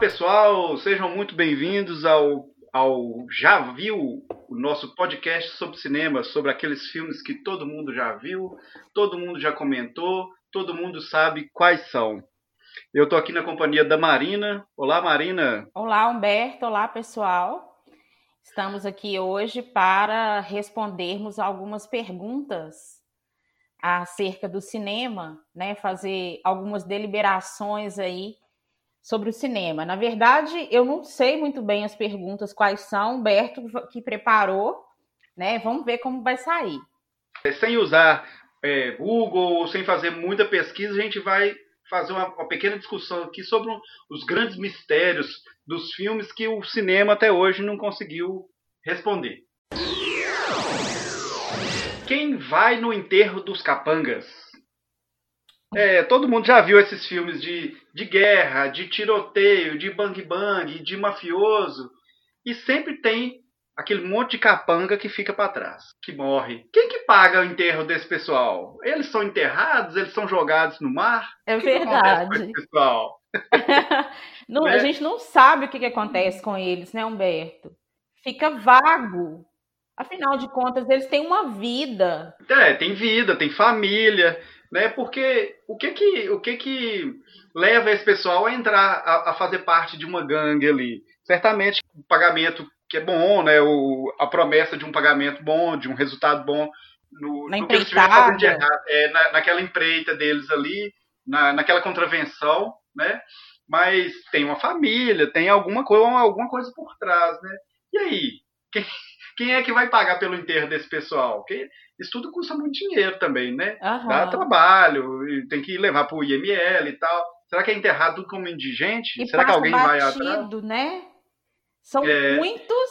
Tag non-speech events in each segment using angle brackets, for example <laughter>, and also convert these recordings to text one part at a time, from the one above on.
Pessoal, sejam muito bem-vindos ao, ao Já Viu, o nosso podcast sobre cinema, sobre aqueles filmes que todo mundo já viu, todo mundo já comentou, todo mundo sabe quais são. Eu estou aqui na companhia da Marina. Olá, Marina. Olá, Humberto. Olá, pessoal. Estamos aqui hoje para respondermos algumas perguntas acerca do cinema, né? Fazer algumas deliberações aí sobre o cinema. Na verdade, eu não sei muito bem as perguntas quais são, Humberto que preparou, né? Vamos ver como vai sair. É, sem usar é, Google, sem fazer muita pesquisa, a gente vai fazer uma, uma pequena discussão aqui sobre os grandes mistérios dos filmes que o cinema até hoje não conseguiu responder. Quem vai no enterro dos capangas? É, todo mundo já viu esses filmes de, de guerra, de tiroteio, de bang bang, de mafioso. E sempre tem aquele monte de capanga que fica para trás, que morre. Quem que paga o enterro desse pessoal? Eles são enterrados? Eles são jogados no mar? É verdade. pessoal? <laughs> não, né? A gente não sabe o que, que acontece com eles, né, Humberto? Fica vago. Afinal de contas, eles têm uma vida. É, tem vida, tem família né? Porque o que que, o que que leva esse pessoal a entrar, a, a fazer parte de uma gangue ali? Certamente o pagamento que é bom, né? O, a promessa de um pagamento bom, de um resultado bom no, na no que eles fazendo de errado, é, na, naquela empreita deles ali, na, naquela contravenção, né? Mas tem uma família, tem alguma coisa, alguma coisa por trás, né? E aí, quem, quem é que vai pagar pelo enterro desse pessoal? Porque isso tudo custa muito dinheiro também, né? Uhum. Dá trabalho, tem que levar para o IML e tal. Será que é enterrado tudo como indigente? E Será que alguém batido, vai atrás? né? São é... muitos,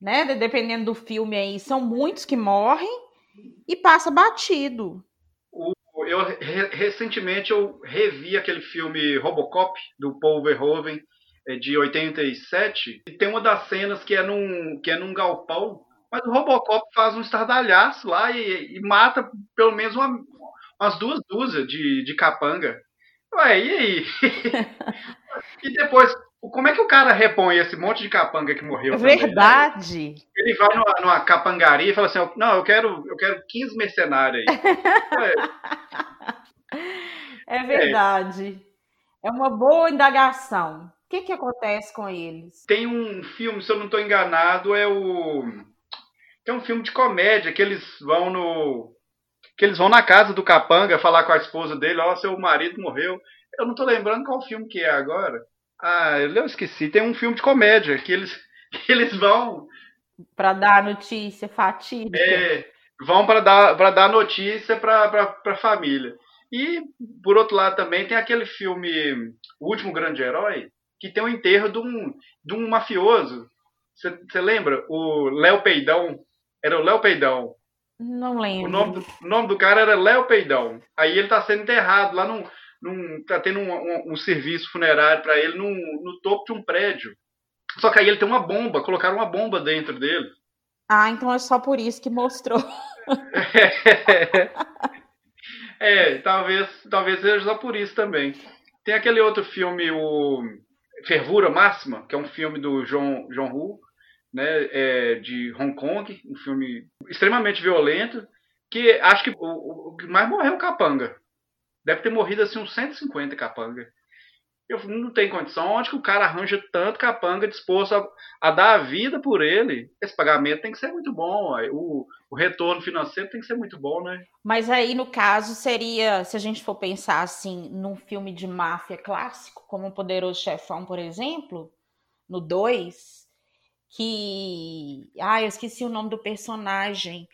né? Dependendo do filme aí, são muitos que morrem e passa batido. O, eu recentemente eu revi aquele filme Robocop do Paul Verhoeven de 87 e tem uma das cenas que é num que é num galpão mas o Robocop faz um estardalhaço lá e, e mata pelo menos uma, umas duas dúzias de, de capanga. Ué, e aí? <laughs> e depois, como é que o cara repõe esse monte de capanga que morreu? É verdade. Também, Ele vai numa, numa, capangaria e fala assim: não, eu quero, eu quero 15 mercenários aí. <laughs> é verdade. É. é uma boa indagação. O que, que acontece com eles? Tem um filme, se eu não estou enganado, é o é um filme de comédia que eles vão no que eles vão na casa do capanga falar com a esposa dele, ó, oh, seu marido morreu. Eu não tô lembrando qual filme que é agora. Ah, eu esqueci. Tem um filme de comédia que eles <laughs> que eles vão para dar notícia fatídica. É, vão para dar para dar notícia para para família. E por outro lado também tem aquele filme O Último Grande Herói, que tem o enterro de um, de um mafioso. Você lembra? O Léo Peidão, era o Léo Peidão. Não lembro. O nome do, o nome do cara era Léo Peidão. Aí ele tá sendo enterrado lá num. num tá tendo um, um, um serviço funerário para ele num, no topo de um prédio. Só que aí ele tem uma bomba, colocaram uma bomba dentro dele. Ah, então é só por isso que mostrou. é, <laughs> é, talvez, talvez seja só por isso também. Tem aquele outro filme, o Fervura Máxima, que é um filme do John, John Woo, né, é, de Hong Kong, um filme extremamente violento, que acho que o, o que mais morreu é o capanga. Deve ter morrido assim uns 150 capanga. Eu não tem condição. Onde que o cara arranja tanto capanga disposto a, a, dar a vida por ele? Esse pagamento tem que ser muito bom. O, o, retorno financeiro tem que ser muito bom, né? Mas aí, no caso, seria, se a gente for pensar assim, num filme de máfia clássico, como o Poderoso Chefão, por exemplo, no 2, que. Ah, eu esqueci o nome do personagem.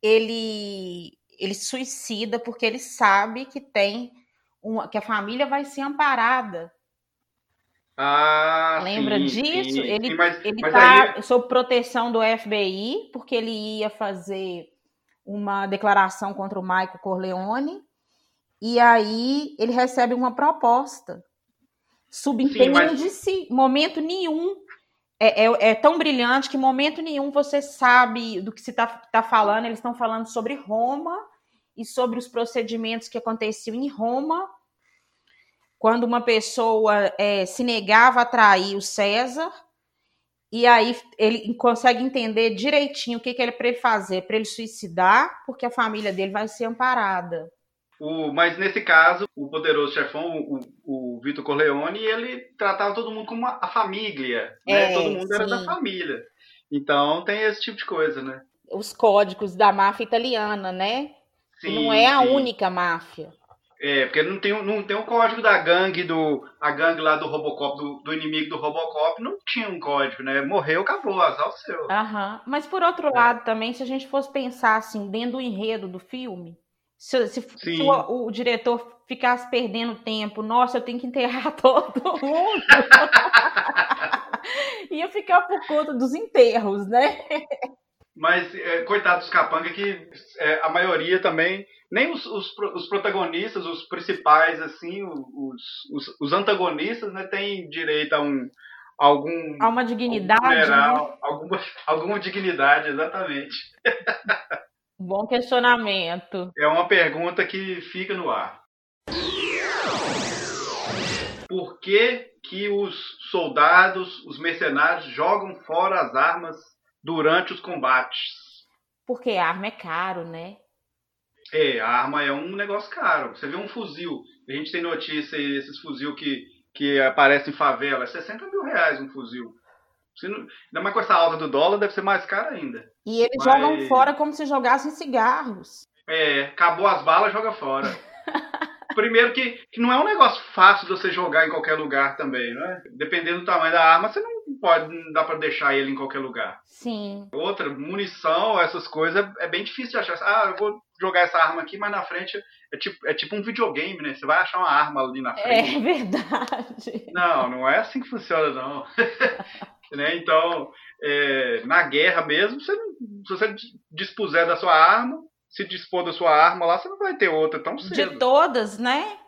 Ele, ele suicida porque ele sabe que tem uma, que a família vai ser amparada. Ah, Lembra sim, disso? Sim, ele mas, ele mas tá aí... sob proteção do FBI, porque ele ia fazer uma declaração contra o Michael Corleone, e aí ele recebe uma proposta. Subentende mas... si, momento nenhum é, é, é, tão brilhante que em momento nenhum você sabe do que se está tá falando. Eles estão falando sobre Roma e sobre os procedimentos que aconteciam em Roma. Quando uma pessoa é, se negava a trair o César, e aí ele consegue entender direitinho o que, que ele para ele fazer, para ele suicidar, porque a família dele vai ser amparada. O, mas nesse caso, o poderoso chefão, o, o Vitor Corleone, ele tratava todo mundo como a família, né? É, todo mundo sim. era da família. Então tem esse tipo de coisa, né? Os códigos da máfia italiana, né? Sim, não é a sim. única máfia. É, porque não tem, não tem um código da gangue do. A gangue lá do Robocop, do, do inimigo do Robocop, não tinha um código, né? Morreu, acabou, azar o seu. Aham. Mas por outro é. lado, também, se a gente fosse pensar assim, dentro do enredo do filme, se, se, se o, o, diretor ficasse perdendo tempo, nossa, eu tenho que enterrar <laughs> todo mundo. <laughs> Ia ficar por conta dos enterros, né? Mas, é, coitado dos capanga, que é, a maioria também, nem os, os, os, protagonistas, os principais, assim, os, os, os antagonistas, né, têm direito a um algum a uma dignidade, funeral, né? alguma, <laughs> alguma dignidade, exatamente. <laughs> Bom questionamento. É uma pergunta que fica no ar. Por que, que os soldados, os mercenários, jogam fora as armas durante os combates? Porque a arma é caro, né? É, a arma é um negócio caro. Você vê um fuzil, a gente tem notícia aí, esses fuzil que, que aparecem em favela, é 60 mil reais um fuzil. Se não, ainda mais com essa alta do dólar, deve ser mais caro ainda. E eles Mas... jogam fora como se jogassem cigarros. É, acabou as balas, joga fora. <laughs> Primeiro que, que não é um negócio fácil de você jogar em qualquer lugar também, né? Dependendo do tamanho da arma, você não pode, não dá para deixar ele em qualquer lugar. Sim. Outra, munição, essas coisas, é bem difícil de achar. Ah, eu vou jogar essa arma aqui, mas na frente é tipo, é tipo um videogame, né? Você vai achar uma arma ali na frente. É verdade. Não, não é assim que funciona, não. <laughs> né? Então, é, na guerra mesmo, você, se você dispuser da sua arma, se dispor da sua arma lá, você não vai ter outra tão cedo. De todas, né?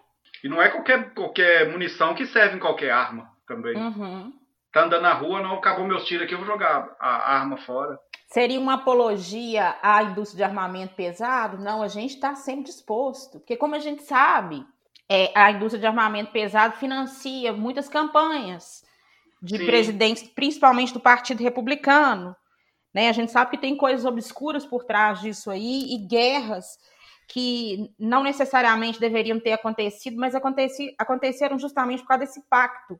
E não é qualquer, qualquer munição que serve em qualquer arma também. Uhum. Tá andando na rua, não acabou meus tiros aqui, eu vou jogar a arma fora. Seria uma apologia à indústria de armamento pesado? Não, a gente está sempre disposto. Porque, como a gente sabe, é, a indústria de armamento pesado financia muitas campanhas de Sim. presidentes, principalmente do Partido Republicano. Né? A gente sabe que tem coisas obscuras por trás disso aí e guerras que não necessariamente deveriam ter acontecido, mas aconteci, aconteceram justamente por causa desse pacto,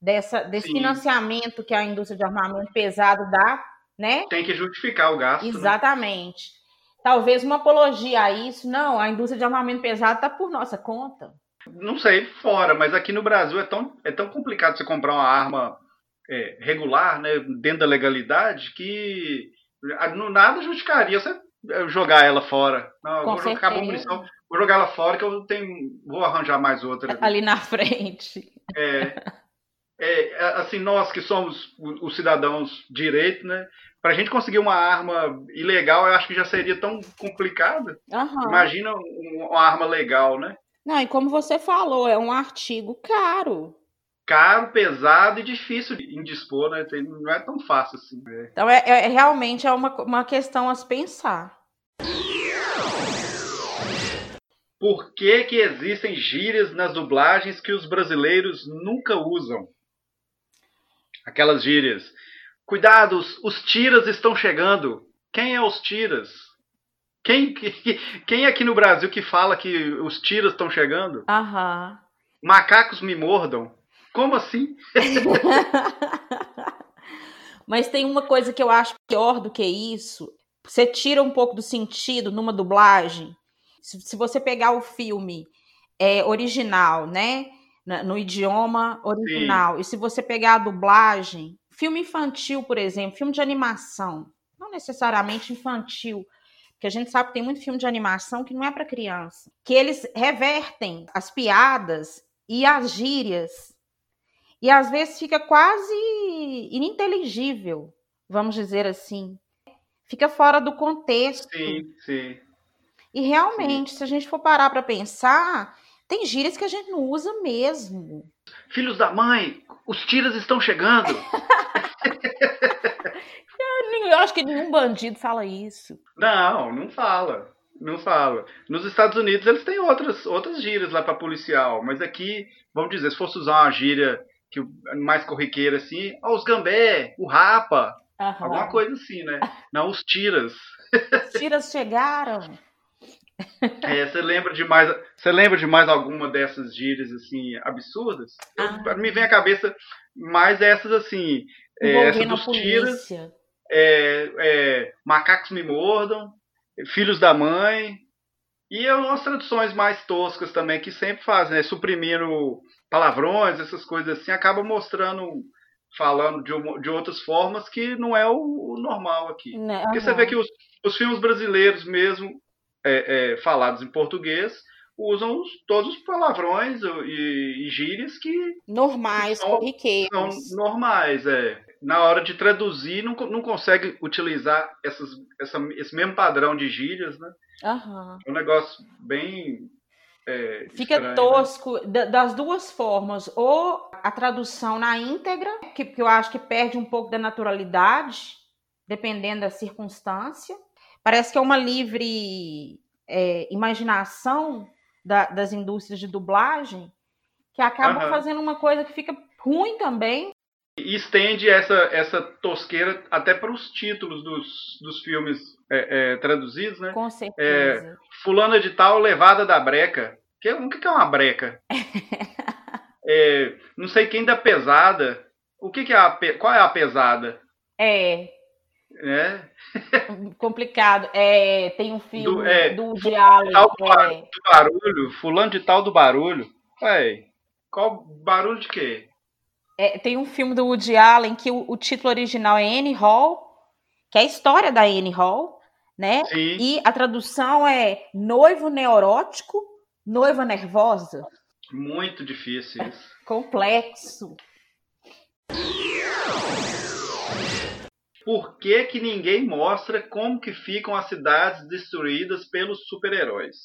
dessa, desse Sim. financiamento que a indústria de armamento pesado dá, né? Tem que justificar o gasto. Né? Exatamente. Né? Talvez uma apologia a isso, não, a indústria de armamento pesado está por nossa conta. Não sei fora, mas aqui no Brasil é tão, é tão complicado você comprar uma arma é, regular, né, dentro da legalidade, que no nada justificaria você jogar ela fora. Não, vou jogar, a munição, vou jogar ela fora que eu tenho, vou arranjar mais outra. Ali, ali na <laughs> frente. É, é, assim, nós que somos os cidadãos direito, né? Pra gente conseguir uma arma ilegal, eu acho que já seria tão complicado. Uhum. Imagina uma arma legal, né? Não, e como você falou, é um artigo caro caro, pesado e difícil de indispor, né? Não é tão fácil assim. Né? Então, é, é, realmente é uma, uma questão a se pensar. Por que, que existem gírias nas dublagens que os brasileiros nunca usam? Aquelas gírias. Cuidado, os tiras estão chegando. Quem é os tiras? Quem, <laughs> quem aqui no Brasil que fala que os tiras estão chegando? Aham. Macacos me mordam. Como assim? <laughs> Mas tem uma coisa que eu acho pior do que isso. Você tira um pouco do sentido numa dublagem. Se, se você pegar o filme é, original, né? No idioma original. Sim. E se você pegar a dublagem, filme infantil, por exemplo, filme de animação, não necessariamente infantil, porque a gente sabe que tem muito filme de animação que não é para criança, que eles revertem as piadas e as gírias e às vezes fica quase ininteligível, vamos dizer assim. Fica fora do contexto. Sim, sim. E realmente, sim. se a gente for parar para pensar, tem gírias que a gente não usa mesmo. Filhos da mãe, os tiras estão chegando. <laughs> eu acho que nenhum bandido fala isso. Não, não fala. Não fala. Nos Estados Unidos eles têm outras, outras gírias lá para policial, mas aqui, vamos dizer, se fosse usar uma gíria que mais corriqueira assim, ó, os gambé, o rapa, alguma coisa assim, né? Não, os tiras. Os tiras chegaram. É, você lembra de mais, você lembra de mais alguma dessas gírias assim absurdas? Ah. me vem à cabeça mais essas assim, é, essa dos tiras, é, é, macacos me mordam, filhos da mãe e as traduções mais toscas também que sempre fazem, né, suprimindo palavrões, essas coisas assim, acaba mostrando falando de, de outras formas que não é o, o normal aqui. Não, né, Porque você vê que os, os filmes brasileiros mesmo é, é, falados em português usam os, todos os palavrões e, e gírias que normais, são. São normais, é. Na hora de traduzir, não, não consegue utilizar essas, essa, esse mesmo padrão de gírias, né? Uhum. É um negócio bem é, Fica estranho, né? tosco né? das duas formas. Ou a tradução na íntegra, que, que, eu acho que perde um pouco da naturalidade, dependendo da circunstância. Parece que é uma livre é, imaginação da, das indústrias de dublagem que acabam uhum. fazendo uma coisa que fica ruim também. E estende essa, essa tosqueira até para os títulos dos, dos filmes é, é, traduzidos, né? Com certeza. É, fulana de tal, levada da breca. Que, o que é uma breca? <laughs> É, não sei quem da pesada. O que, que é a qual é a pesada? É, é. <laughs> Complicado. É, tem um filme do, é, do do, é... do barulho, fulano de tal do barulho. Ué, qual barulho de quê? É, tem um filme do Woody Allen que o, o, título original é Annie Hall, que é a história da Annie Hall, né? Sim. E a tradução é noivo neurótico, noiva nervosa. Muito difícil isso. Complexo por que, que ninguém mostra como que ficam as cidades destruídas pelos super-heróis?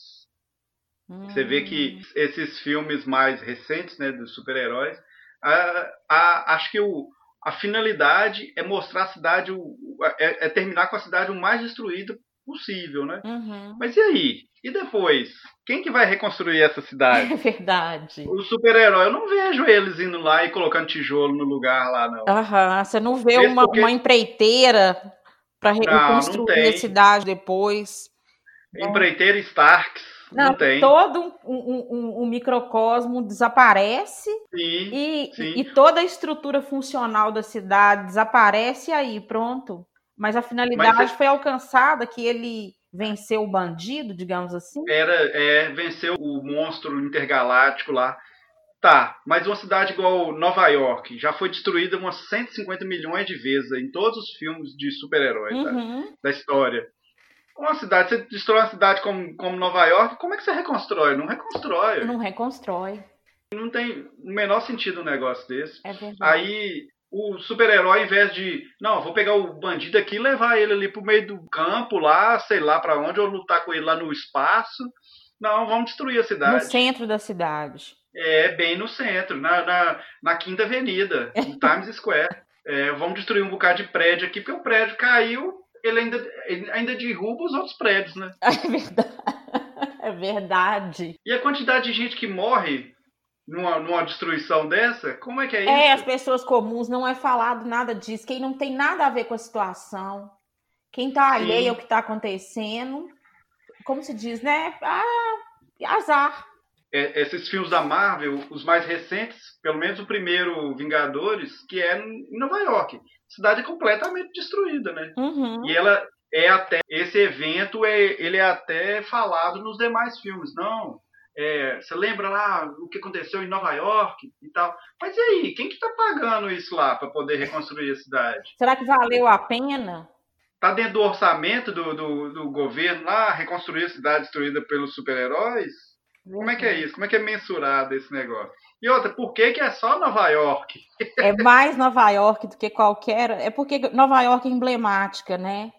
Hum. Você vê que hum. esses filmes mais recentes, né, dos super-heróis, acho que o, a finalidade é mostrar a cidade, é, é, terminar com a cidade o mais destruída possível, né? Uhum. Mas e aí? E depois? Quem que vai reconstruir essa cidade? <laughs> É verdade. O super-herói, eu não vejo eles indo lá e colocando tijolo no lugar lá, não. Aham, você não vê uma, porque... uma empreiteira para reconstruir a cidade depois. Empreiteira Starks. Não, não tem. todo um, um, um, microcosmo desaparece sim, e, sim. e toda a estrutura funcional da cidade desaparece aí pronto. Mas a finalidade Mas, foi alcançada que ele venceu o bandido, digamos assim? Era, é, venceu o monstro intergaláctico lá. Tá, mas uma cidade igual Nova York já foi destruída umas 150 milhões de vezes em todos os filmes de super-heróis tá? uhum. da história. Uma cidade, você destrói uma cidade como, como Nova York, como é que você reconstrói? Não reconstrói. Não reconstrói. Não tem o menor sentido um negócio desse. É verdade. Aí o super-herói, ao invés de, não, vou pegar o bandido aqui e levar ele ali pro meio do campo lá, sei lá para onde, ou lutar com ele lá no espaço. Não, vamos destruir a cidade. No centro da cidade. É, bem no centro, na, na, na Quinta Avenida, em <laughs> Times Square. É, vamos destruir um bocado de prédio aqui, porque o prédio caiu, ele ainda, ele ainda derruba os outros prédios, né? <laughs> É verdade. É verdade. E a quantidade de gente que morre numa, numa destruição dessa? Como é que é, é isso? É, as pessoas comuns não é falado nada disso. Quem não tem nada a ver com a situação, quem tá alheio ao que tá acontecendo, como se diz, né? Ah, azar. É, esses filmes da Marvel, os mais recentes, pelo menos o primeiro Vingadores, que é em Nova York. Cidade completamente destruída, né? Uhum. E ela é até. Esse evento é, ele é até falado nos demais filmes. Não, é, você lembra lá o que aconteceu em Nova York e tal. Mas e aí, quem que tá pagando isso lá para poder reconstruir a cidade? Será que valeu a pena? Tá dentro do orçamento do, do, do governo lá, reconstruir a cidade destruída pelos super-heróis? Como é que é isso? Como é que é mensurado esse negócio? E outra, por que, que é só Nova York? É mais Nova York do que qualquer. É porque Nova York é emblemática, né?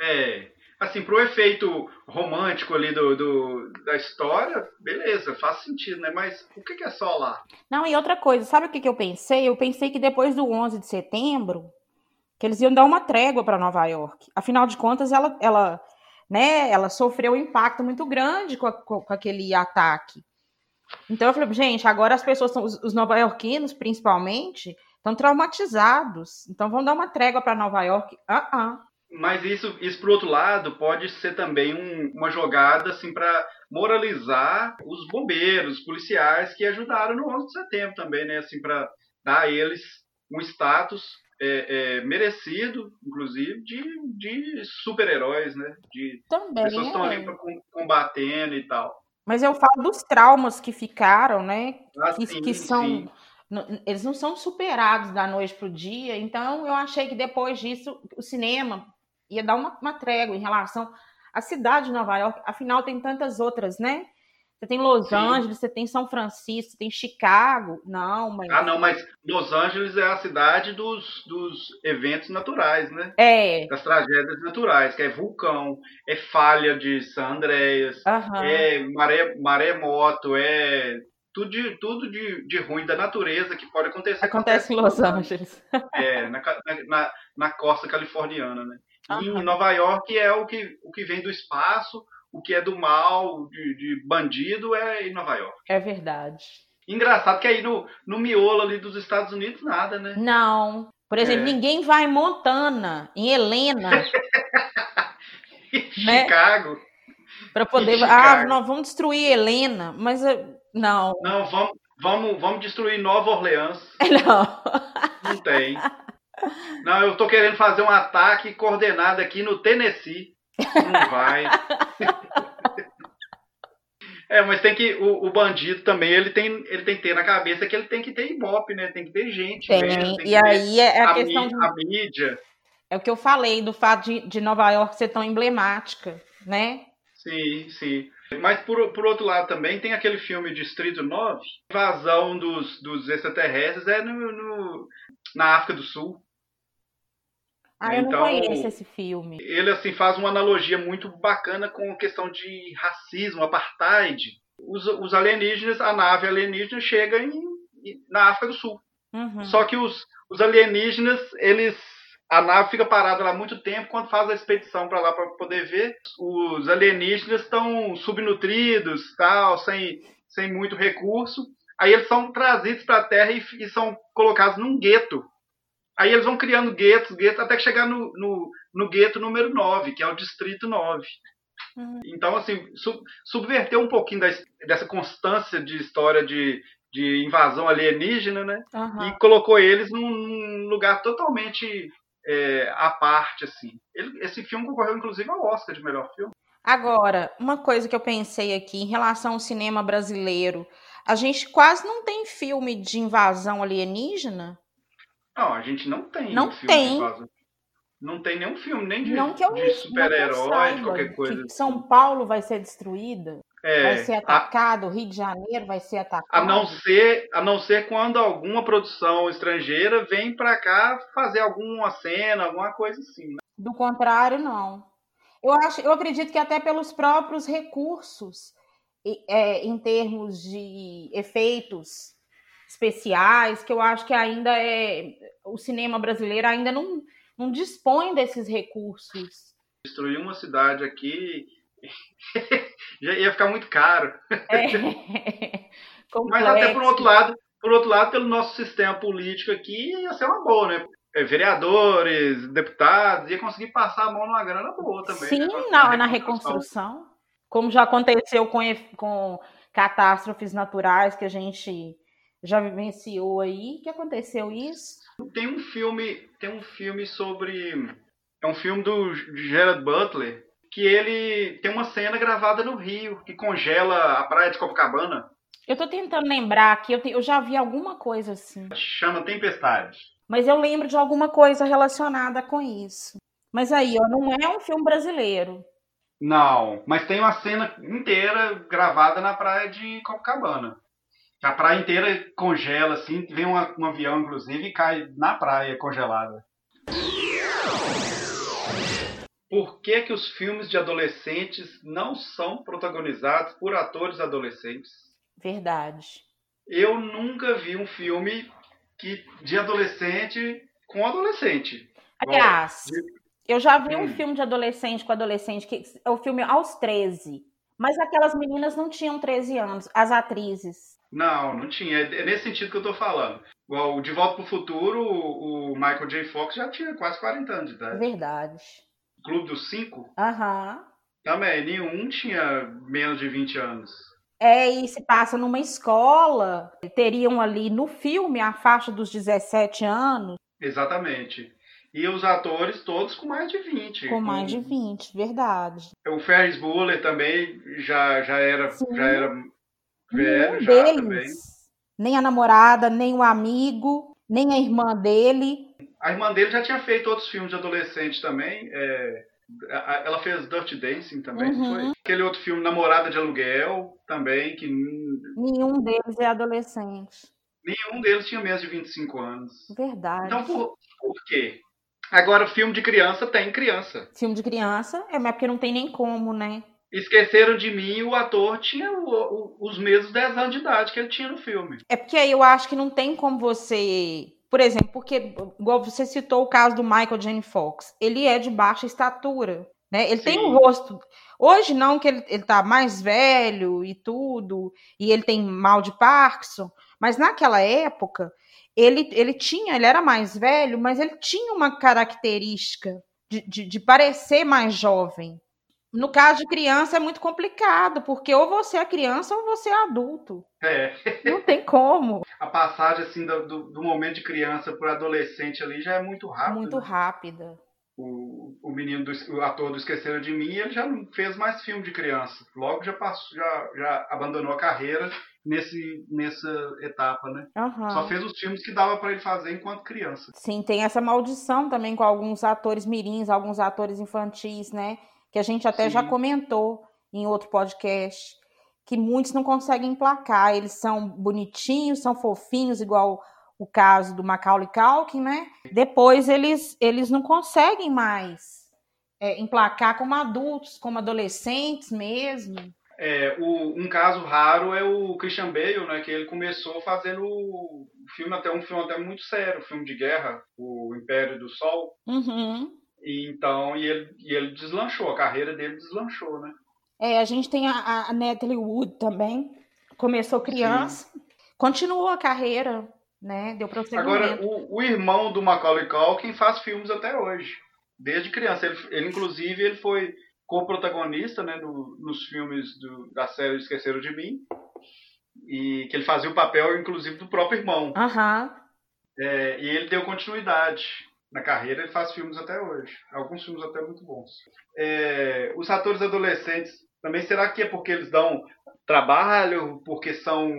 É assim, pro efeito romântico ali do, do, da história, beleza, faz sentido, né? Mas o que, que é só lá? Não, e outra coisa, sabe o que, que eu pensei? Eu pensei que depois do 11 de setembro, que eles iam dar uma trégua para Nova York. Afinal de contas, ela, ela né? Ela sofreu um impacto muito grande com, a, com aquele ataque. Então eu falei, gente, agora as pessoas, são, os, os nova-iorquinos principalmente, estão traumatizados. Então vamos dar uma trégua para Nova York. Uh -uh. Mas isso, isso por outro lado, pode ser também um, uma jogada assim para moralizar os bombeiros, os policiais que ajudaram no 11 de setembro também, né? Assim, para dar a eles um status é, é, merecido, inclusive, de, de super-heróis, né? De também pessoas que estão ali pra, combatendo e tal. Mas eu falo dos traumas que ficaram, né? Ah, que, sim, que são. sim. Eles não são superados da noite para o dia, então eu achei que depois disso o cinema ia dar uma, uma trégua em relação à cidade de Nova York. Afinal, tem tantas outras, né? Você tem Los Sim. Angeles, você tem São Francisco, você tem Chicago. Não, mas. Ah, não, mas Los Angeles é a cidade dos, dos eventos naturais, né? É. Das tragédias naturais, que é vulcão, é falha de San Andreas, Aham. é maré, maremoto, é tudo, de, tudo de, de ruim da natureza que pode acontecer. Acontece em Los Angeles. É, na, na, na costa californiana, né? Aham. em Nova York é o que, o que vem do espaço, o que é do mal, de, de bandido, é em Nova York. É verdade. Engraçado que aí no, no miolo ali dos Estados Unidos, nada, né? Não. Por exemplo, É. ninguém vai em Montana, em Helena, <laughs> Né? Chicago. para poder. Ah, nós vamos destruir Helena, mas eh, não, Não, vamos, vamos, vamos destruir Nova Orleans. <laughs> não. Não tem. Não, eu tô querendo fazer um ataque coordenado aqui no Tennessee. Não vai. <laughs> É, mas tem que. O, o bandido também, ele tem, ele tem que ter na cabeça que ele tem que ter ibope, né? Tem que ter gente. Tem. vendo, tem E aí é a a, questão mí- de a mídia. É o que eu falei do fato de, de Nova York ser tão emblemática, né? Sim, sim. Mas por, por outro lado também tem aquele filme Distrito 9, invasão dos, dos extraterrestres é no, no- na África do Sul. Ah, eu Então- não conheço esse filme. Ele assim faz uma analogia muito bacana com a questão de racismo, apartheid. Os, os alienígenas, a nave alienígena chega em, na África do Sul. Uhum. Só que os, os alienígenas, eles. A nave fica parada lá muito tempo quando faz a expedição para lá para poder ver. Os alienígenas estão subnutridos, tal, sem, sem muito recurso. Aí eles são trazidos para a Terra e, e são colocados num gueto. Aí eles vão criando guetos, guetos, até chegar no, no, no gueto número 9, que é o Distrito 9. Uhum. Então, assim, su- subverteu um pouquinho da, dessa constância de história de, de invasão alienígena, né? Aham. e colocou eles num, num lugar totalmente é, à parte, assim. Ele- esse filme concorreu, inclusive, ao Oscar de melhor filme. Agora, uma coisa que eu pensei aqui em relação ao cinema brasileiro, a gente quase não tem filme de invasão alienígena. Não, a gente não tem Não filme tem. Não tem nenhum filme, nem de, não que eu de super-herói, de qualquer coisa. Que São Paulo vai ser destruída, É, vai ser a, atacado, Rio de Janeiro vai ser atacado. a não ser, a não ser quando alguma produção estrangeira vem pra cá fazer alguma cena, alguma coisa assim. né? Do contrário, não. Eu acho, eu acredito que até pelos próprios recursos, é, em termos de efeitos especiais, que eu acho que ainda é o cinema brasileiro ainda não, não dispõe desses recursos. Destruir uma cidade aqui <laughs> já ia ficar muito caro. É, <laughs> Mas até por outro lado, por outro lado, pelo nosso sistema político aqui, ia ser uma boa, né? É, Vereadores, deputados, ia conseguir passar a mão numa grana boa também. Sim, né? na, na reconstrução. Como já aconteceu com, com catástrofes naturais que a gente já vivenciou aí, que aconteceu isso. Tem um filme, tem um filme sobre, é um filme do Gerard Butler que ele tem uma cena gravada no Rio que congela a praia de Copacabana, Eu tô tentando lembrar aqui, eu, te- eu já vi alguma coisa assim. chama Tempestade. Mas eu lembro de alguma coisa relacionada com isso. Mas aí, ó, não é um filme brasileiro. Não, mas tem uma cena inteira gravada na praia de Copacabana. A praia inteira congela, assim, vem uma- um avião, inclusive, e cai na praia congelada. Por que, que os filmes de adolescentes não são protagonizados por atores adolescentes? Verdade. Eu nunca vi um filme que, de adolescente com adolescente. Aliás, Eu já vi hum. um filme de adolescente com adolescente, que é o filme Aos 13. Mas aquelas meninas não tinham 13 anos, as atrizes. Não, não tinha. É nesse sentido que eu tô falando. O De Volta pro Futuro, o Michael J. Fox já tinha quase 40 anos de idade. Verdade. Clube dos Cinco? Aham. Também, nenhum tinha menos de 20 anos. É, e se passa numa escola, teriam ali no filme a faixa dos 17 anos. Exatamente. E os atores todos com mais de 20. Com mais de 20, verdade. O Ferris Bueller também já, já era, já era velho, já deles, também. Nem a namorada, nem o amigo, nem a irmã dele. A irmã dele já tinha feito outros filmes de adolescente também. É, ela fez Dirty Dancing também, uhum. foi? Aquele outro filme, Namorada de Aluguel, também, que... Nenhum deles é adolescente. Nenhum deles tinha menos de 25 anos. Verdade. Então, por, por quê? Agora, filme de criança tem criança. Filme de criança é mas porque não tem nem como, né? Esqueceram de mim, o ator tinha o, o, os mesmos 10 anos de idade que ele tinha no filme. É porque aí eu acho que não tem como você. Por exemplo, porque, igual você citou o caso do Michael J. Fox, ele é de baixa estatura. Né? Ele Sim. tem um rosto. Hoje não, que ele, ele tá mais velho e tudo, e ele tem mal de Parkinson, mas naquela época ele, ele tinha, ele era mais velho, mas ele tinha uma característica de, de, de, parecer mais jovem. No caso de criança é muito complicado, porque ou você é criança ou você é adulto. É. Não tem como. <laughs> A passagem assim do, do, do momento de criança para adolescente ali já é muito rápida. Muito rápida. O, o menino, do, o ator do Esqueceram de Mim, ele já não fez mais filme de criança. Logo já passou, já, já abandonou a carreira nesse, nessa etapa, né? Uhum. Só fez os filmes que dava para ele fazer enquanto criança. Sim, tem essa maldição também com alguns atores mirins, alguns atores infantis, né? Que a gente até Sim. já comentou em outro podcast, que muitos não conseguem emplacar. Eles são bonitinhos, são fofinhos, igual o caso do Macaulay Culkin, né? Depois eles, eles não conseguem mais é, emplacar como adultos, como adolescentes mesmo. É, o, um caso raro é o Christian Bale, né, que ele começou fazendo o filme até um filme até muito sério, filme de guerra, o Império do Sol. Uhum. E então e ele, e ele deslanchou, a carreira dele deslanchou, né? É, a gente tem a, a Natalie Wood também, começou criança, Sim. continuou a carreira, né? Deu prosseguimento. Agora o, o irmão do Macaulay Culkin faz filmes até hoje, desde criança. Ele, ele inclusive ele foi co-protagonista né, no, nos filmes do, da série Esqueceram de Mim. E que ele fazia o papel, inclusive, do próprio irmão. Uhum. É, e ele deu continuidade na carreira, ele faz filmes até hoje. Alguns filmes até muito bons. É, os atores adolescentes, também será que é porque eles dão trabalho, porque são,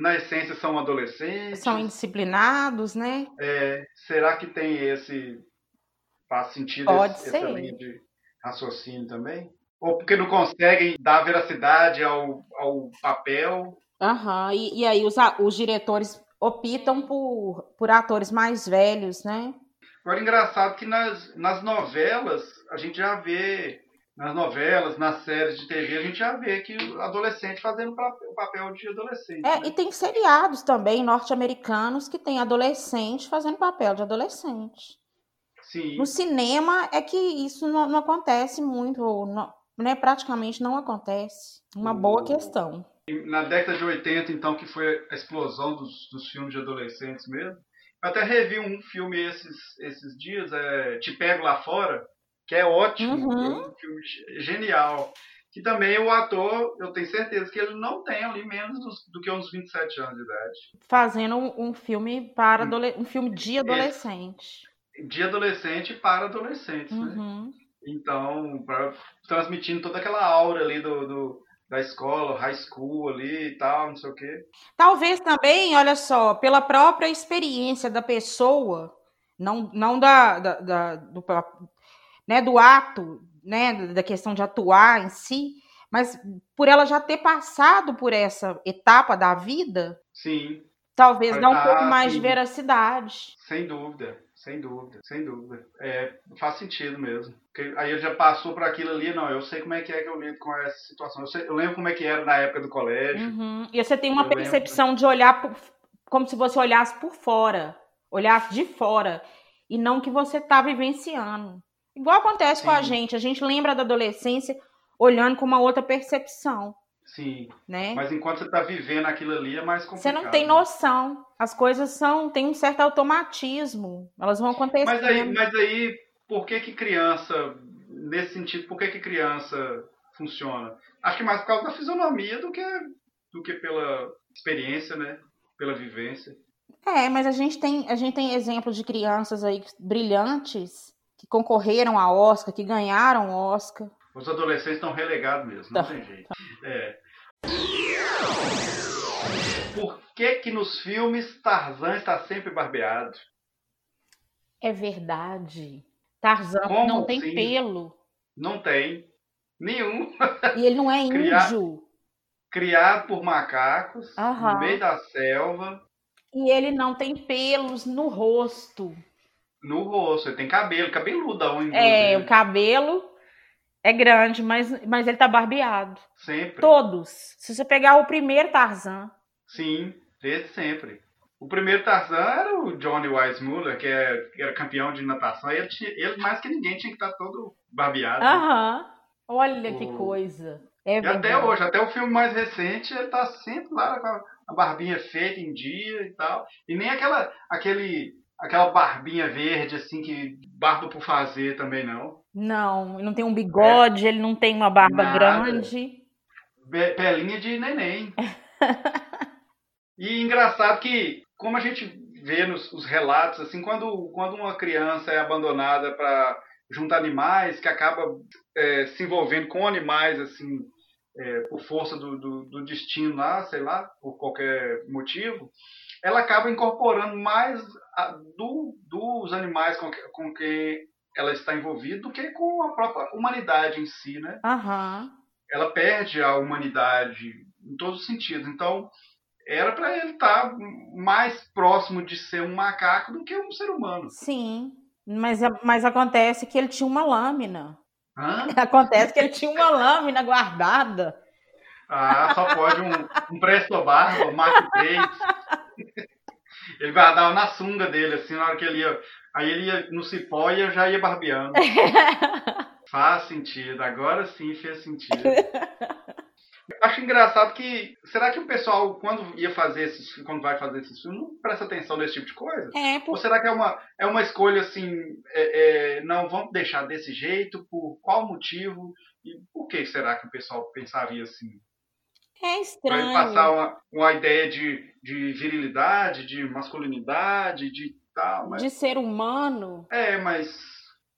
na essência, são adolescentes? São indisciplinados, né? É, será que tem esse. faz sentido Pode esse, ser. essa linha de raciocínio também? Ou porque não conseguem dar veracidade ao, ao papel? Aham, uhum. e, e, aí os, os diretores optam por, por atores mais velhos, né? Agora, engraçado que nas, nas novelas, a gente já vê, nas novelas, nas séries de TV, a gente já vê que o adolescente fazendo o papel de adolescente. É, né? e tem seriados também norte-americanos que tem adolescente fazendo papel de adolescente. Sim. No cinema é que isso não, não acontece muito, não, né? praticamente não acontece. Uma boa questão. Na década de 80, então, que foi a explosão dos, dos filmes de adolescentes mesmo. Eu até revi um filme esses, esses dias, é Te Pego Lá Fora, que é ótimo, uhum. é um filme genial. Que também o ator, eu tenho certeza que ele não tem ali menos do, do que uns 27 anos de idade. Fazendo um, um filme para hum. um filme de adolescente de adolescente para adolescentes, né? uhum. né? Então, pra, transmitindo toda aquela aura ali do, do, da escola, high school ali e tal, não sei o quê. Talvez também, olha só, pela própria experiência da pessoa, não, não da, da, da do, né, do ato, né, da questão de atuar em si, mas por ela já ter passado por essa etapa da vida, sim. talvez dá um pouco mais sim. de veracidade. Sem dúvida. Sem dúvida, sem dúvida. É, faz sentido mesmo. Porque aí ele já passou por aquilo ali, não, eu sei como é que é que eu lido com essa situação. Eu, sei, eu lembro como é que era na época do colégio. Uhum. E você tem uma eu percepção lembro. de olhar por, como se você olhasse por fora, olhasse de fora, e não que você está vivenciando. Igual acontece Sim. com a gente, a gente lembra da adolescência olhando com uma outra percepção. Sim. Né? Mas enquanto você está vivendo aquilo ali é mais complicado. Você não tem noção. As coisas são têm um certo automatismo. Elas vão acontecer. Mas aí, mas aí por que que criança nesse sentido, por que que criança funciona? Acho que mais por causa da fisionomia do que do que pela experiência, né? Pela vivência. É, mas a gente tem a gente tem exemplos de crianças aí brilhantes que concorreram a Oscar, que ganharam Oscar. Os adolescentes estão relegados mesmo, não tá, tem jeito. É. Por que que nos filmes Tarzan está sempre barbeado? É verdade. Tarzan Como não tem assim? pelo. Não tem. Nenhum. E ele não é <laughs> índio. Criado, criado por macacos, no meio da selva. E ele não tem pelos no rosto. No rosto, ele tem cabelo, cabeludo. É, o cabelo é grande, mas, mas ele tá barbeado. Sempre. Todos. Se você pegar o primeiro Tarzan. Sim, desde sempre. O primeiro Tarzan era o Johnny Weissmuller, que, é, que era campeão de natação. Ele, tinha, ele, mais que ninguém, tinha que estar tá todo barbeado. Aham. Olha o... que coisa. É e até hoje, até o filme mais recente, ele tá sempre lá com a barbinha feita em dia e tal. E nem aquela, aquele, aquela barbinha verde, assim, que barba por fazer também não. Não, ele não tem um bigode, é. ele não tem uma barba Nada. grande. Pelinha de neném. e engraçado que, como a gente vê nos os relatos, assim, quando, quando uma criança é abandonada para juntar animais, que acaba é, se envolvendo com animais, assim, é, por força do, do, do, destino lá, sei lá, por qualquer motivo, ela acaba incorporando mais a, do, dos animais com, com quem ela está envolvida do que com a própria humanidade em si, né? Uhum. Ela perde a humanidade em todos os sentidos. Então, era para ele estar tá mais próximo de ser um macaco do que um ser humano. Sim, mas, mas acontece que ele tinha uma lâmina. Hã? <laughs> Acontece que ele tinha uma lâmina guardada. Ah, só pode um, um Presto Barba, um Mark 3. <laughs> Ele guardava na sunga dele, assim, na hora que ele ia Aí ele ia no cipó e eu já ia barbeando. <laughs> Faz sentido, agora sim fez sentido. Acho engraçado que. Será que o pessoal, quando ia fazer esses quando vai fazer esses filmes, não presta atenção nesse tipo de coisa? É, por... Ou será que é uma, é uma escolha assim, é, é, não, vamos deixar desse jeito, por qual motivo? E por que será que o pessoal pensaria assim? É estranho. Para passar uma, uma ideia de, de virilidade, de masculinidade, de tal. Mas... De ser humano. É, mas.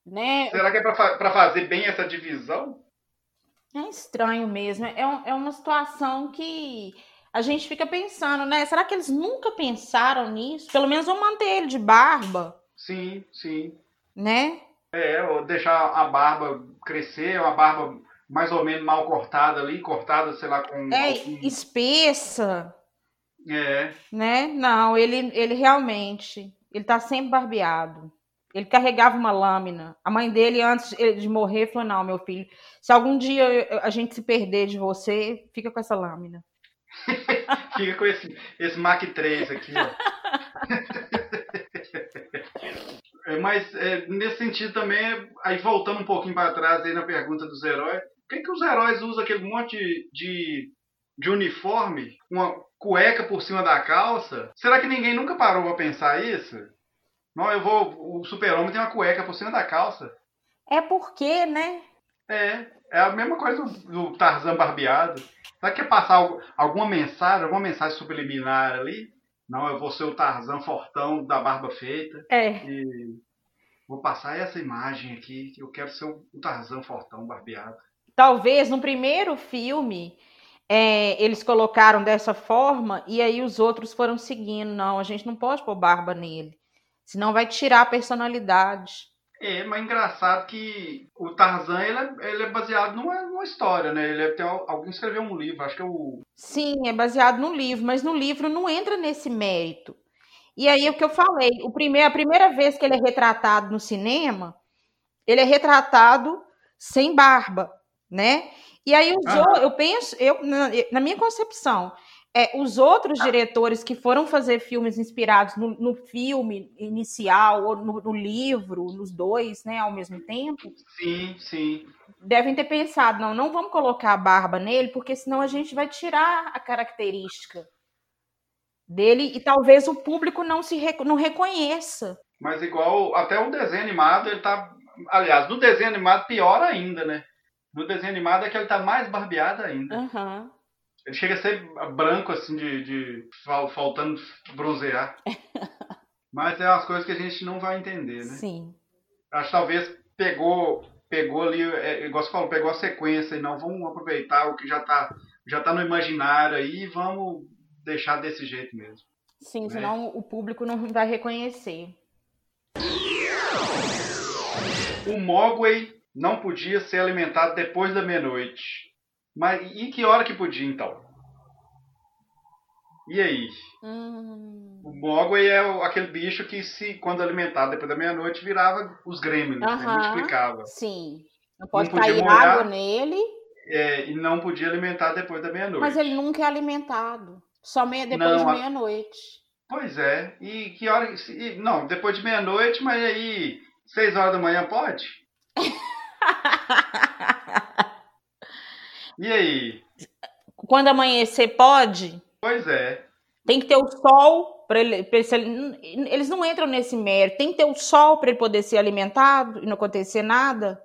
Né? Será que é para fazer bem essa divisão? É estranho mesmo. É, é uma situação que a gente fica pensando, né? Será que eles nunca pensaram nisso? Pelo menos vão manter ele de barba. Sim, sim. Né? É, ou deixar a barba crescer, uma barba mais ou menos mal cortada ali, cortada, sei lá, com. É, algum... espessa. É. Né? Não, ele, ele realmente. Ele tá sempre barbeado. Ele carregava uma lâmina. A mãe dele, antes de morrer, falou: Não, meu filho, se algum dia a gente se perder de você, fica com essa lâmina. <laughs> fica com esse, esse Mac 3 aqui, ó. <laughs> É, mas é, nesse sentido também, aí voltando um pouquinho para trás aí na pergunta dos heróis, por que, que os heróis usam aquele monte de, de uniforme, uma cueca por cima da calça. Será que ninguém nunca parou para pensar isso? Não, eu vou. O super-homem tem uma cueca por cima da calça. É porque, né? É. É a mesma coisa do, do Tarzan barbeado. Será que quer passar alguma mensagem, alguma mensagem subliminar ali? Não, eu vou ser o Tarzan fortão da barba feita. É. E vou passar essa imagem aqui, eu quero ser o Tarzan fortão barbeado. Talvez no primeiro filme é, eles colocaram dessa forma e aí os outros foram seguindo. Não, a gente não pode pôr barba nele, senão vai tirar a personalidade. É, mas engraçado que o Tarzan ele é, ele é baseado numa, numa, história, né? Ele é, tem, alguém escreveu um livro, acho que é o. Sim, é baseado no livro, mas no livro não entra nesse mérito. E aí o que eu falei, o primeiro, a primeira vez que ele é retratado no cinema, ele é retratado sem barba, né? E aí os outros, eu penso, eu, na, na, minha concepção, É, os outros diretores que foram fazer filmes inspirados no, no filme inicial ou no, no, livro, nos dois, né, ao mesmo tempo. Sim, sim. Devem ter pensado, não, não vamos colocar a barba nele, porque senão a gente vai tirar a característica dele e talvez o público não se não reconheça. Mas igual até o desenho animado, ele tá, aliás, no desenho animado pior ainda, né? No desenho animado é que ele tá mais barbeado ainda. Uhum. Ele chega a ser branco, assim, de, de faltando bronzear. <laughs> Mas é umas coisas que a gente não vai entender, né? Sim. Acho que talvez pegou, pegou ali, é, igual você falou, pegou a sequência e não, vamos aproveitar o que já tá, já tá no imaginário aí e vamos deixar desse jeito mesmo. Sim, né? senão o público não vai reconhecer. O Mogwai não podia ser alimentado depois da meia-noite. Mas e que hora que podia então? E aí? Hum. O Mogwai é aquele bicho que, se quando alimentado depois da meia-noite, virava os gremlins, uh -huh. né? multiplicava. Sim. Não pode não cair molhar, água nele. É, e não podia alimentar depois da meia-noite. Mas ele nunca é alimentado. Só meia, depois não, de meia-noite. Pois é. E que hora. Não, depois de meia-noite, mas aí. Seis horas da manhã pode? <laughs> e aí? Quando amanhecer, pode? Pois é. Tem que ter o sol para ele, ele, Eles não entram nesse mérito. Tem que ter o sol para ele poder ser alimentado e não acontecer nada.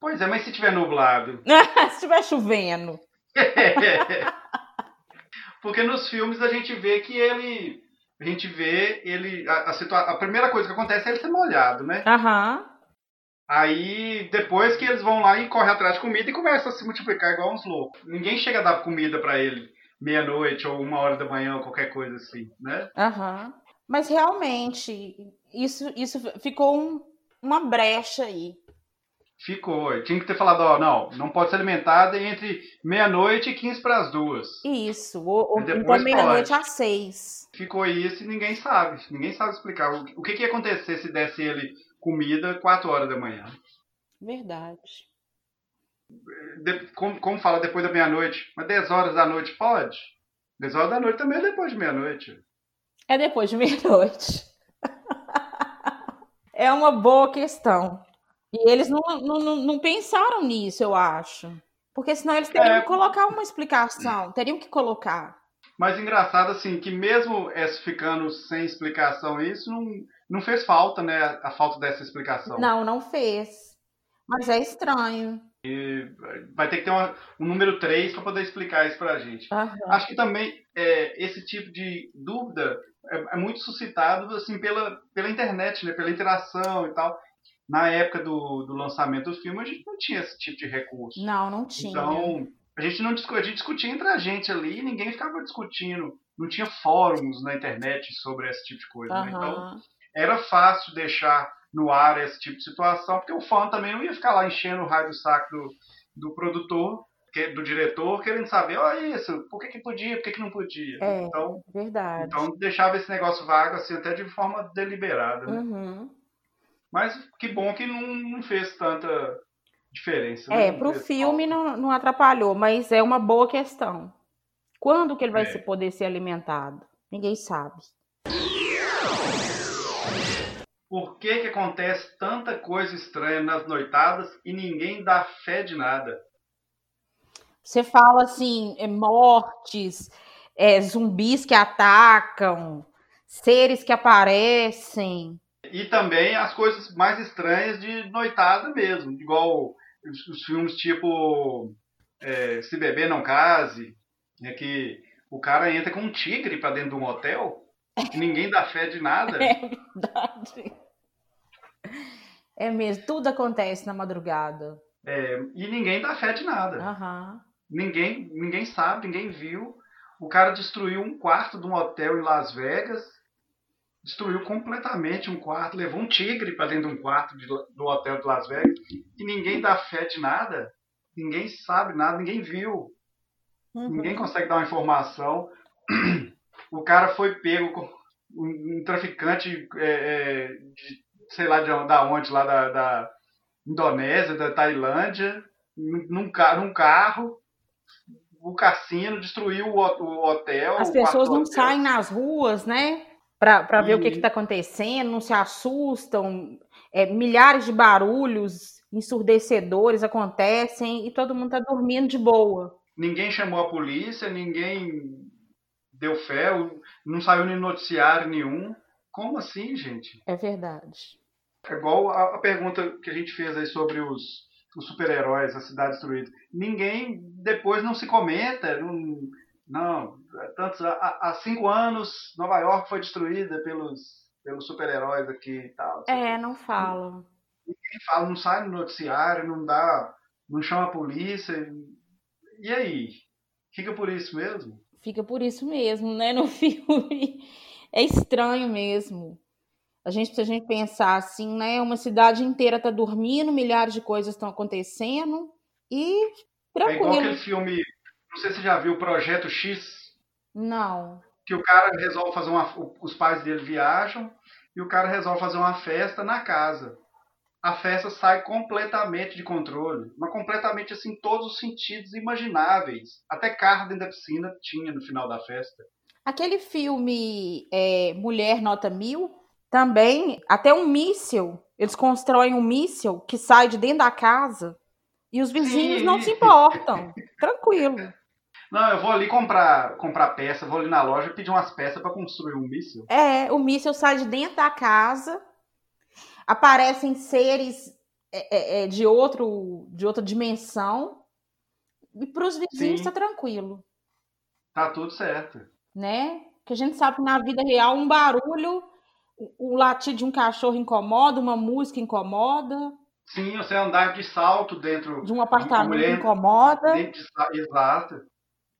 Pois é, mas se tiver nublado? <laughs> se tiver chovendo. <laughs> Porque nos filmes a gente vê que ele. A gente vê ele. A, a, situa a primeira coisa que acontece é ele ser molhado, né? Aham. Uhum. Aí, depois que eles vão lá e correm atrás de comida e começam a se multiplicar igual uns loucos. Ninguém chega a dar comida para ele meia-noite ou uma hora da manhã ou qualquer coisa assim, né? Aham. Uhum. Mas realmente, isso, isso ficou um, uma brecha aí. Ficou. Tinha que ter falado, ó, não, não pode ser alimentada entre meia-noite e 15 para as duas. Isso, ou, ou então meia-noite às seis. Ficou isso e ninguém sabe. Ninguém sabe explicar. O, o que, que ia acontecer se desse ele comida 4 horas da manhã? Verdade. De, como, como fala depois da meia-noite? Mas 10 horas da noite pode? 10 horas da noite também é depois de meia-noite. É depois de meia-noite. <laughs> é uma boa questão. E eles não, não, não pensaram nisso, eu acho. Porque senão eles teriam é... que colocar uma explicação, teriam que colocar. Mas engraçado, assim, que mesmo essa ficando sem explicação, isso não, não fez falta, né? A falta dessa explicação. Não, não fez. Mas é estranho. E vai ter que ter uma, um número 3 para poder explicar isso pra gente. Uhum. Acho que também é, esse tipo de dúvida é, é, muito suscitado assim, pela, pela internet, né? pela interação e tal na época do, do lançamento do filme, a gente não tinha esse tipo de recurso. Não, não tinha. Então, a gente não discutia, a gente discutia entre a gente ali, ninguém ficava discutindo. Não tinha fóruns na internet sobre esse tipo de coisa. Uhum. Né? Então, era fácil deixar no ar esse tipo de situação, porque o fã também não ia ficar lá enchendo o raio do saco do, do produtor, do diretor, querendo saber, olha isso, por que, que podia, por que, que não podia. É, então, verdade. Então deixava esse negócio vago, assim, até de forma deliberada. Né? Uhum. Mas que bom que não, não fez tanta diferença. É, para o filme não, não atrapalhou, mas é uma boa questão. Quando que ele vai é. poder ser alimentado? Ninguém sabe. Por que, que acontece tanta coisa estranha nas noitadas e ninguém dá fé de nada? Você fala assim, é, mortes, é, zumbis que atacam, seres que aparecem. E também as coisas mais estranhas de noitada mesmo, igual os, os filmes tipo é, Se Beber Não Case, né, que o cara entra com um tigre para dentro de um hotel e ninguém dá fé de nada. <laughs> É verdade. É mesmo, tudo acontece na madrugada. É, e ninguém dá fé de nada. Uhum. Ninguém, ninguém sabe, ninguém viu. O cara destruiu um quarto de um hotel em Las Vegas destruiu completamente um quarto, levou um tigre para dentro de um quarto de, do hotel de Las Vegas e ninguém dá fé de nada, ninguém sabe nada, ninguém viu, uhum. ninguém consegue dar uma informação. <clears throat> O cara foi pego com um, um traficante, é, é, de, sei lá de onde, da onde, lá da, da Indonésia, da Tailândia, num, num carro, o cassino, destruiu o, o hotel. As pessoas não hotel. saem nas ruas, né? Para ver e... o que está acontecendo, não se assustam. É, milhares de barulhos ensurdecedores acontecem e todo mundo está dormindo de boa. Ninguém chamou a polícia, ninguém deu fé, não saiu nem noticiário nenhum. Como assim, gente? É verdade. É igual a, a pergunta que a gente fez aí sobre os, os super-heróis, a cidade destruída. Ninguém depois não se comenta, não, não tantos, há, há, cinco anos Nova York foi destruída pelos, pelos super-heróis aqui e tal. É, não falam. Ninguém fala, não sai no noticiário, não dá, não chama a polícia. E aí? Fica por isso mesmo? Fica por isso mesmo, né? No <laughs> filme. É estranho mesmo. A gente, se a gente pensar assim, né? Uma cidade inteira tá dormindo, milhares de coisas estão acontecendo e tranquilo. É igual aquele filme, não sei se você já viu, Projeto X. Não. Que o cara resolve fazer uma. Os pais dele viajam e o cara resolve fazer uma festa na casa. A festa sai completamente de controle, mas completamente assim, em todos os sentidos imagináveis. Até carro dentro da piscina tinha no final da festa. Aquele filme é, Mulher Nota Mil, também, até um míssil, eles constroem um míssil que sai de dentro da casa e os vizinhos Sim. não se importam. <laughs> Tranquilo. Não, eu vou ali comprar, comprar peça, vou ali na loja pedir umas peças para construir um míssil. É, o míssil sai de dentro da casa, aparecem seres é, é, é de, outro, de outra dimensão, e para os vizinhos está tranquilo. Tá tudo certo. Né? Que a gente sabe que na vida real um barulho o latir de um cachorro incomoda, uma música incomoda. Sim, você andar de salto dentro de um apartamento mulher, incomoda. De, exato.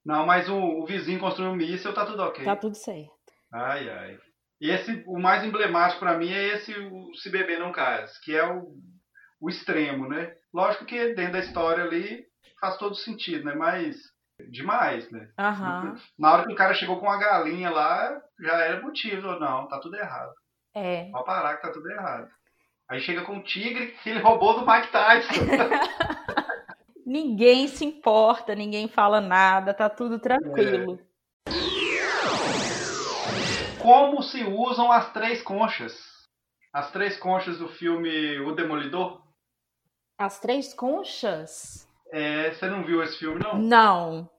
Não, mas o, o, vizinho construiu um míssil, tá tudo ok. Tá tudo certo. Ai, ai. E esse, o mais emblemático para mim é esse o Se Beber Não Case, que é o, o extremo, né? Lógico que dentro da história ali faz todo sentido, né? Mas demais, né? Uhum. Na hora que o cara chegou com a galinha lá, já era motivo. Não, tá tudo errado. É. Pode parar que tá tudo errado. Aí chega com o tigre que ele roubou do Mike Tyson. <laughs> ninguém se importa, ninguém fala nada, tá tudo tranquilo. É. Como se usam as três conchas? As três conchas do filme O Demolidor? As três conchas? É, você não viu esse filme, não? Não.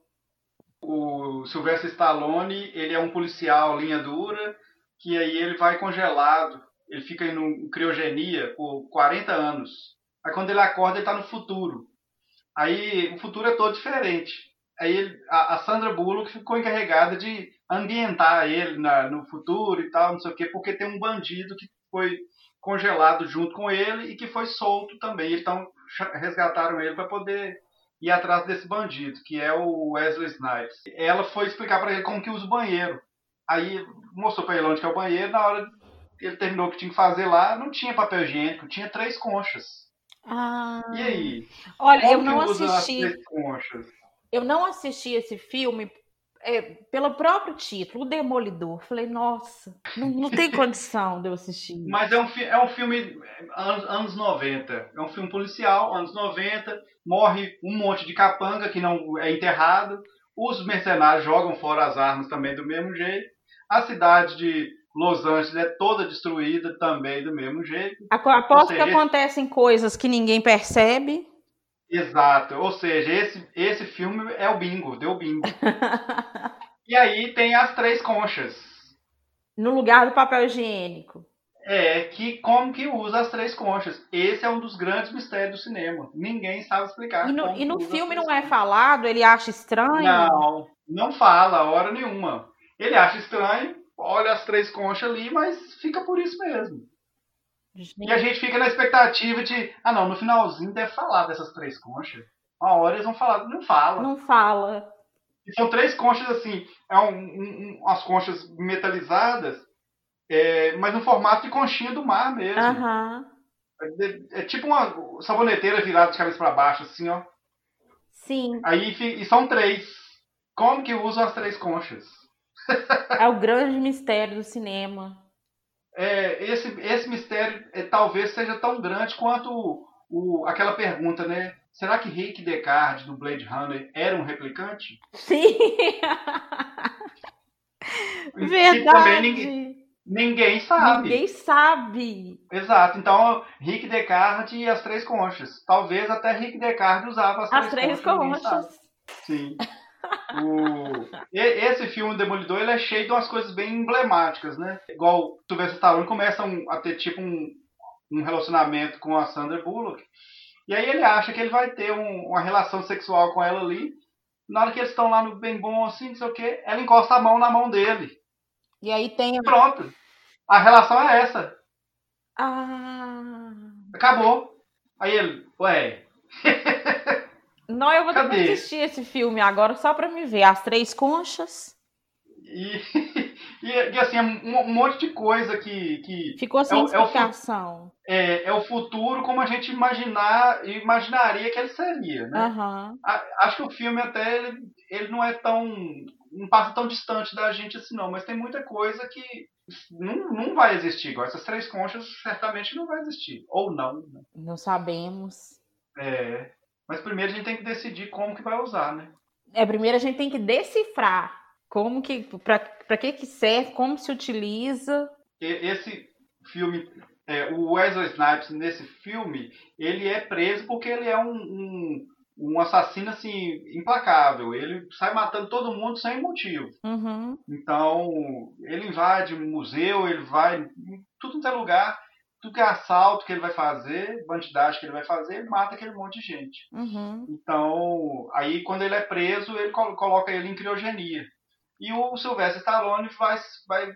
O Sylvester Stallone, ele é um policial linha dura que aí ele vai congelado, ele fica em criogenia por 40 anos. Aí quando ele acorda, ele está no futuro. Aí o futuro é todo diferente. Aí ele, a, a, Sandra Bullock ficou encarregada de ambientar ele na, no futuro e tal, não sei o quê, porque tem um bandido que foi congelado junto com ele e que foi solto também. Então resgataram ele para poder ir atrás desse bandido, que é o Wesley Snipes. Ela foi explicar para ele como que usa o banheiro. Aí mostrou pra ele onde que é o banheiro, na hora ele terminou o que tinha que fazer lá, não tinha papel higiênico, tinha três conchas. Ah. E aí? Olha, eu não assisti. Eu não assisti esse filme é, pelo próprio título, O Demolidor. Falei, nossa, não, não tem condição de eu assistir. <laughs> Mas é um, é um filme anos, anos 90. É um filme policial, anos 90. Morre um monte de capanga que não é enterrado. Os mercenários jogam fora as armas também do mesmo jeito. A cidade de Los Angeles é toda destruída também do mesmo jeito. Aposto seja, que acontecem coisas que ninguém percebe. Exato. Ou seja, esse, esse filme é o bingo, deu bingo. <laughs> e aí tem as três conchas. No lugar do papel higiênico. É, que como que usa as três conchas. Esse é um dos grandes mistérios do cinema. Ninguém sabe explicar. E no, e no filme não é falado? Ele acha estranho? Não, não fala, hora nenhuma. Ele acha estranho, olha as três conchas ali, mas fica por isso mesmo. Gente. E a gente fica na expectativa de, ah não, no finalzinho deve falar dessas três conchas. Uma hora eles vão falar, não fala. Não fala. E são três conchas assim, é um, um, umas conchas metalizadas, é, mas no formato de conchinha do mar mesmo. Uhum. É, é, tipo uma saboneteira virada de cabeça para baixo, assim, ó. Sim. Aí e são três. Como que usam as três conchas? É o grande mistério do cinema. É, esse, esse mistério é, talvez seja tão grande quanto o, o, aquela pergunta, né? Será que Rick Deckard do Blade Runner era um replicante? Sim. Verdade. também ninguém, ninguém sabe. Ninguém sabe. Exato. Então, Rick Deckard e as três conchas. Talvez até Rick Deckard usava as, as três, três conchas. conchas. Sim. O... Esse filme Demolidor ele é cheio de umas coisas bem emblemáticas, né? Igual tu vê Stallone começa a ter tipo um, um relacionamento com a Sandra Bullock. E aí ele acha que ele vai ter um, uma relação sexual com ela ali. Na hora que eles estão lá no bem bom, assim, não sei o que, ela encosta a mão na mão dele. E aí tem. Pronto. A relação é essa. Ah. Acabou. Aí ele, ué. <laughs> Não, eu vou ter que assistir esse filme agora só pra me ver. As Três Conchas. E, <laughs> e, e assim, é um, um, monte de coisa que. que Ficou sem é, explicação. É, é, o futuro como a gente imaginar, imaginaria que ele seria, né? Uhum. A, acho que o filme até ele, ele não é tão. não passa tão distante da gente assim, não, mas tem muita coisa que não, não vai existir. Igual essas três conchas certamente não vai existir. Ou não. Né? Não sabemos. É. Mas primeiro a gente tem que decidir como que vai usar, né? É, primeiro a gente tem que decifrar como que, para que que serve, como se utiliza. Esse filme, é, o Wesley Snipes nesse filme, ele é preso porque ele é um, um, um assassino assim implacável. Ele sai matando todo mundo sem motivo. Uhum. Então ele invade museu, ele vai em tudo que é lugar tudo que é assalto que ele vai fazer, bandidagem que ele vai fazer, ele mata aquele monte de gente. Uhum. Então, aí quando ele é preso, ele coloca ele em criogenia. E o Sylvester Stallone vai, vai,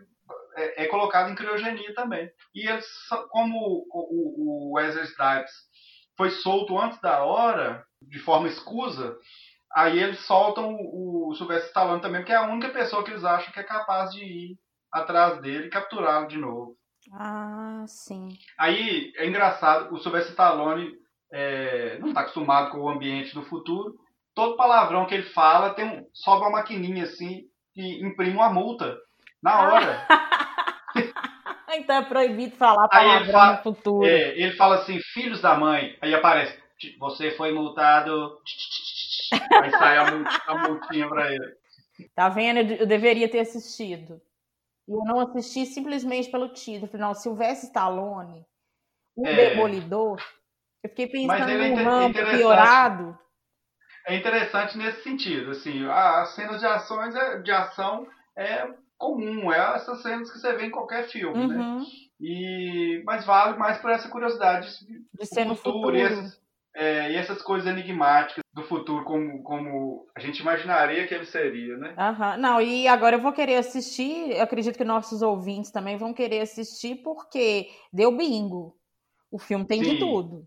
é, é colocado em criogenia também. E eles, como o, o Wesley Snipes foi solto antes da hora, de forma escusa, aí eles soltam o, o Sylvester Stallone também, porque é a única pessoa que eles acham que é capaz de ir atrás dele e capturá-lo de novo. Ah, sim. Aí é engraçado, o Sylvester Stallone é, não está acostumado com o ambiente do futuro. Todo palavrão que ele fala tem um, sobe uma maquininha assim que imprime uma multa na hora. <laughs> então é proibido falar palavrão fala, no futuro. É, ele fala assim, filhos da mãe, aí aparece, você foi multado. aí sai a, a multinha pra ele. Tá vendo? Eu deveria ter assistido. E eu não assisti simplesmente pelo título. Falei, não, Silvestre Stallone, o é. Demolidor. Eu fiquei pensando é num ramo piorado. É interessante nesse sentido. Assim, as cenas de ações é, de ação é comum, é essas cenas que você vê em qualquer filme, né? uhum. né? E, mas vale mais por essa curiosidade de ser no futuro, futuro. E, essas, é, e essas coisas enigmáticas do futuro como, como a gente imaginaria que ele seria, né? Uhum. Não, e agora eu vou querer assistir, eu acredito que nossos ouvintes também vão querer assistir, porque deu bingo. O filme tem Sim, de tudo.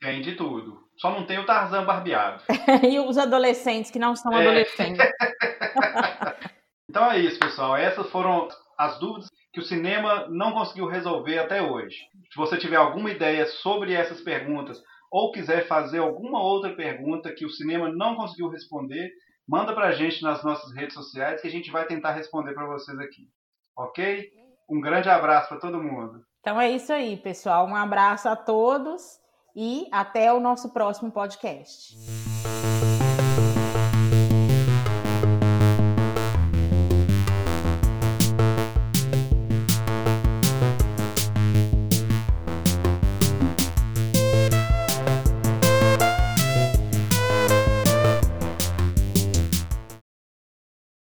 Tem de tudo. Só não tem o Tarzan barbeado. <laughs> e os adolescentes que não são é. adolescentes. <laughs> então é isso, pessoal. Essas foram as dúvidas que o cinema não conseguiu resolver até hoje. Se você tiver alguma ideia sobre essas perguntas ou quiser fazer alguma outra pergunta que o cinema não conseguiu responder, manda para a gente nas nossas redes sociais que a gente vai tentar responder para vocês aqui. Ok? Um grande abraço para todo mundo. Então é isso aí, pessoal. Um abraço a todos e até o nosso próximo podcast.